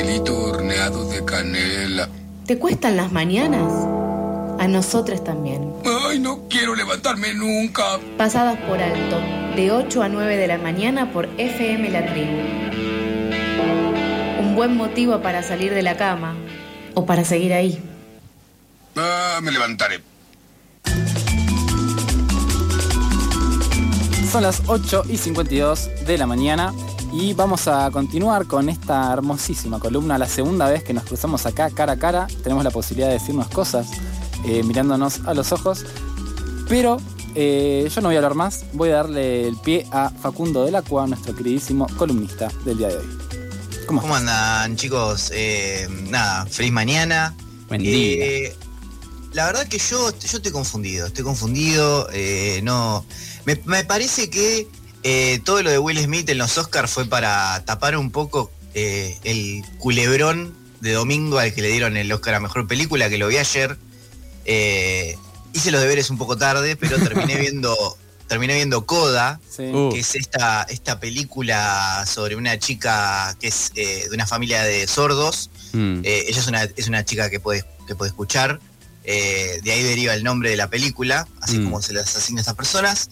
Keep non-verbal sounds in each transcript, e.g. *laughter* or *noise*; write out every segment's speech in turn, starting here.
pastelito horneado de canela. ¿Te cuestan las mañanas? A nosotros también. Ay, no quiero levantarme nunca. Pasadas por alto, de 8 a 9 de la mañana por FM La Tribu. Un buen motivo para salir de la cama o para seguir ahí. Ah, me levantaré. Son las 8 y 52 de la mañana y vamos a continuar con esta hermosísima columna, la segunda vez que nos cruzamos acá cara a cara. Tenemos la posibilidad de decirnos cosas eh, mirándonos a los ojos, pero eh, yo no voy a hablar más, voy a darle el pie a Facundo del Acua, nuestro queridísimo columnista del día de hoy. ¿Cómo, ¿Cómo andan chicos? Eh, nada, feliz mañana. Buen día. la verdad que yo, yo estoy confundido, estoy confundido, no... Me, me parece que eh, todo lo de Will Smith en los Oscars fue para tapar un poco eh, el culebrón de domingo al que le dieron el Oscar a Mejor Película, que lo vi ayer. Eh, hice los deberes un poco tarde, pero terminé *laughs* viendo, terminé viendo Coda, que es esta, esta película sobre una chica que es de una familia de sordos. Mm. ella es una, es una chica que puede, que puede escuchar. de ahí deriva el nombre de la película, así mm. como se las asigna a estas personas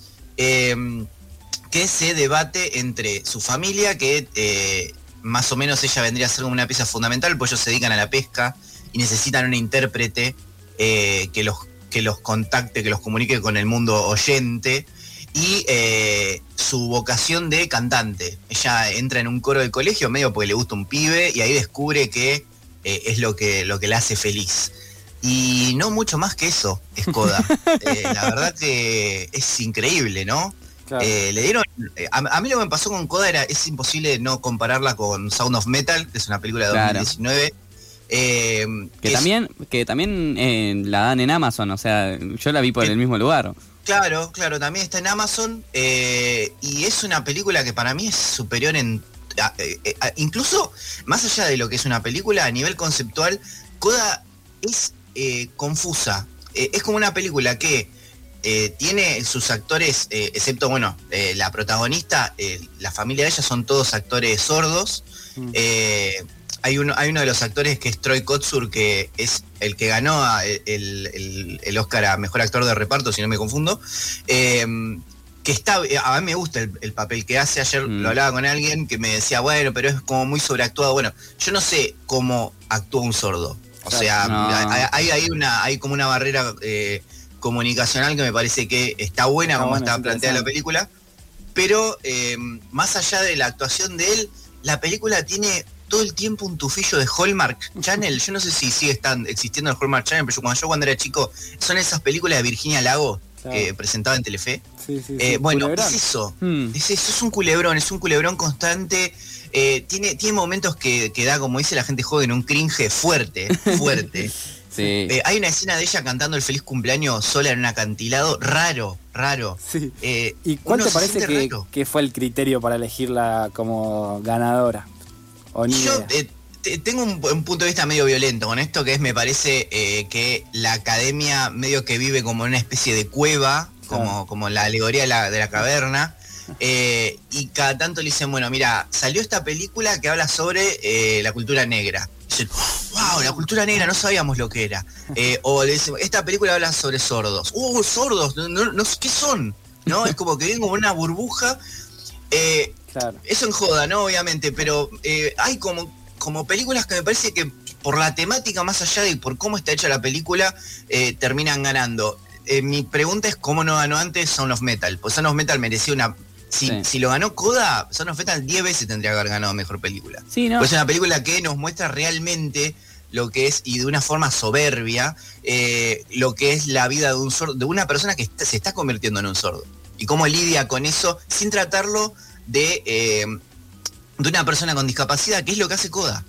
que se debate entre su familia, que eh, más o menos ella vendría a ser una pieza fundamental, pues ellos se dedican a la pesca y necesitan un intérprete eh, que, los, que los contacte, que los comunique con el mundo oyente. Y eh, su vocación de cantante. Ella entra en un coro de colegio medio porque le gusta un pibe y ahí descubre que es lo que, lo que la hace feliz. Y no mucho más que eso, Escoda. *laughs* la verdad que es increíble, ¿no? Eh, le dieron. Eh, a, mí lo que me pasó con Coda era. Es imposible no compararla con Sound of Metal, que es una película de 2019. Eh, que, también, que también la dan en Amazon, o sea, yo la vi por el mismo lugar. Claro, claro, también está en Amazon. y es una película que para mí es superior en. incluso más allá de lo que es una película, a nivel conceptual, Coda es confusa. es como una película que eh, tiene sus actores, eh, excepto, bueno, eh, la protagonista, la familia de ella son todos actores sordos. Mm. hay, uno, hay uno de los actores que es Troy Kotsur, que es el que ganó el, Oscar a Mejor Actor de Reparto, si no me confundo. que está, a mí me gusta el, papel que hace. Ayer lo mm. hablaba con alguien que me decía, bueno, pero es como muy sobreactuado. Bueno, yo no sé cómo actúa un sordo. O sea, hay, hay, una, hay como una barrera comunicacional que me parece que está buena como está planteada la película, pero eh, más allá de la actuación de él, la película tiene todo el tiempo un tufillo de Hallmark *laughs* Channel. Yo no sé si sigue están existiendo el Hallmark Channel, pero cuando yo cuando era chico, son esas películas de Virginia Lago que presentaba en Telefe. Eh, bueno, es eso, hmm. es eso, es un culebrón, es un culebrón constante. Eh, tiene, tiene momentos que, que, da, como dice la gente joven, un cringe fuerte, *laughs* fuerte. Eh, hay una escena de ella cantando el feliz cumpleaños sola en un acantilado, raro, raro. Eh, ¿Y cuál te parece que, fue el criterio para elegirla como ganadora? Yo eh, tengo un, punto de vista medio violento con esto, que es, me parece que la academia medio que vive como en una especie de cueva, como, como la alegoría de la, caverna. y cada tanto le dicen, bueno, mira, salió esta película que habla sobre la cultura negra wow, la cultura negra, no sabíamos lo que era. Eh, o le decimos, esta película habla sobre sordos. Uh, sordos, no, no, ¿qué son? ¿No? Es como que vienen como una burbuja. Eh, eso en joda, ¿no? Obviamente, pero eh, hay como, como películas que me parece que por la temática, más allá de por cómo está hecha la película, terminan ganando. mi pregunta es cómo no ganó antes Son of Metal. Pues Son of Metal merecía una si, lo ganó Coda, Son of Metal 10 veces tendría que haber ganado mejor película. Sí, Pues es una película que nos muestra realmente lo que es, y de una forma soberbia, eh, lo que es la vida de un sordo, de una persona que se está convirtiendo en un sordo. Y cómo lidia con eso sin tratarlo de, eh, de una persona con discapacidad, que es lo que hace Coda.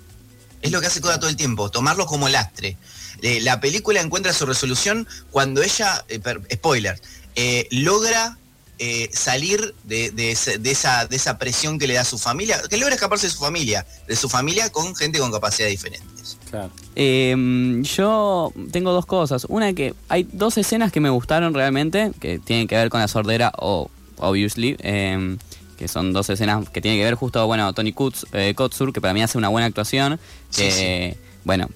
Es lo que hace Coda todo el tiempo, tomarlo como lastre. Eh, la película encuentra su resolución cuando ella, spoiler, logra eh, salir de, esa, de, esa, presión que le da su familia, que logra escaparse de su familia, de su familia con gente con capacidades diferentes. Em, yo tengo dos cosas. Una que hay dos escenas que me gustaron realmente, que tienen que ver con la sordera o obviously, em, que son dos escenas que tiene que ver justo, bueno, Tony Kutz, eh, Kotsur, que para mí hace una buena actuación, que, bueno,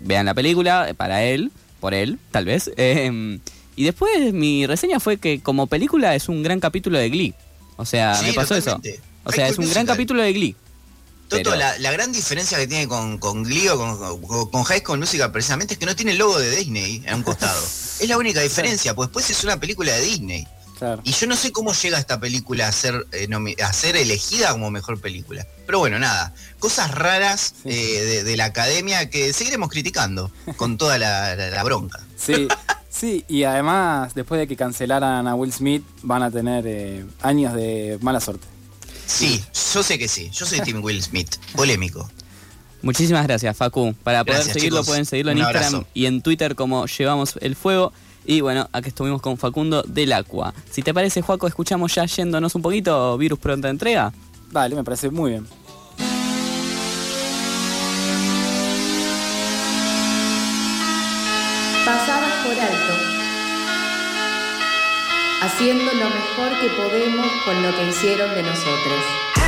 vean la película, eh, para él, por él, tal vez. *laughs* Y después mi reseña fue que como película es un gran capítulo de Glee. O sea, me pasó eso. O sea, es un gran capítulo de Glee. Toto, la, gran diferencia que tiene con, con Glee o con, con, High School Musical precisamente es que no tiene el logo de Disney en un costado. *laughs* es la única diferencia, pues después es una película de Disney. Y yo no sé cómo llega esta película a ser, eh, a ser elegida como mejor película. Pero bueno, nada, cosas raras eh, de, la academia que seguiremos criticando con toda la, bronca. Sí, *laughs* sí, y además después de que cancelaran a Will Smith van a tener eh, años de mala suerte. Sí, yo sé que sí, yo soy Tim Will Smith, polémico. Muchísimas gracias, Facu. Para poder seguirlo, pueden seguirlo en Instagram y en Twitter como Llevamos el Fuego. Y bueno, aquí estuvimos con Facundo del Aqua. Si te parece, Juaco, escuchamos ya yéndonos un poquito Virus Pronta Entrega. Vale, me parece muy bien. Haciendo lo mejor que podemos con lo que hicieron de nosotros.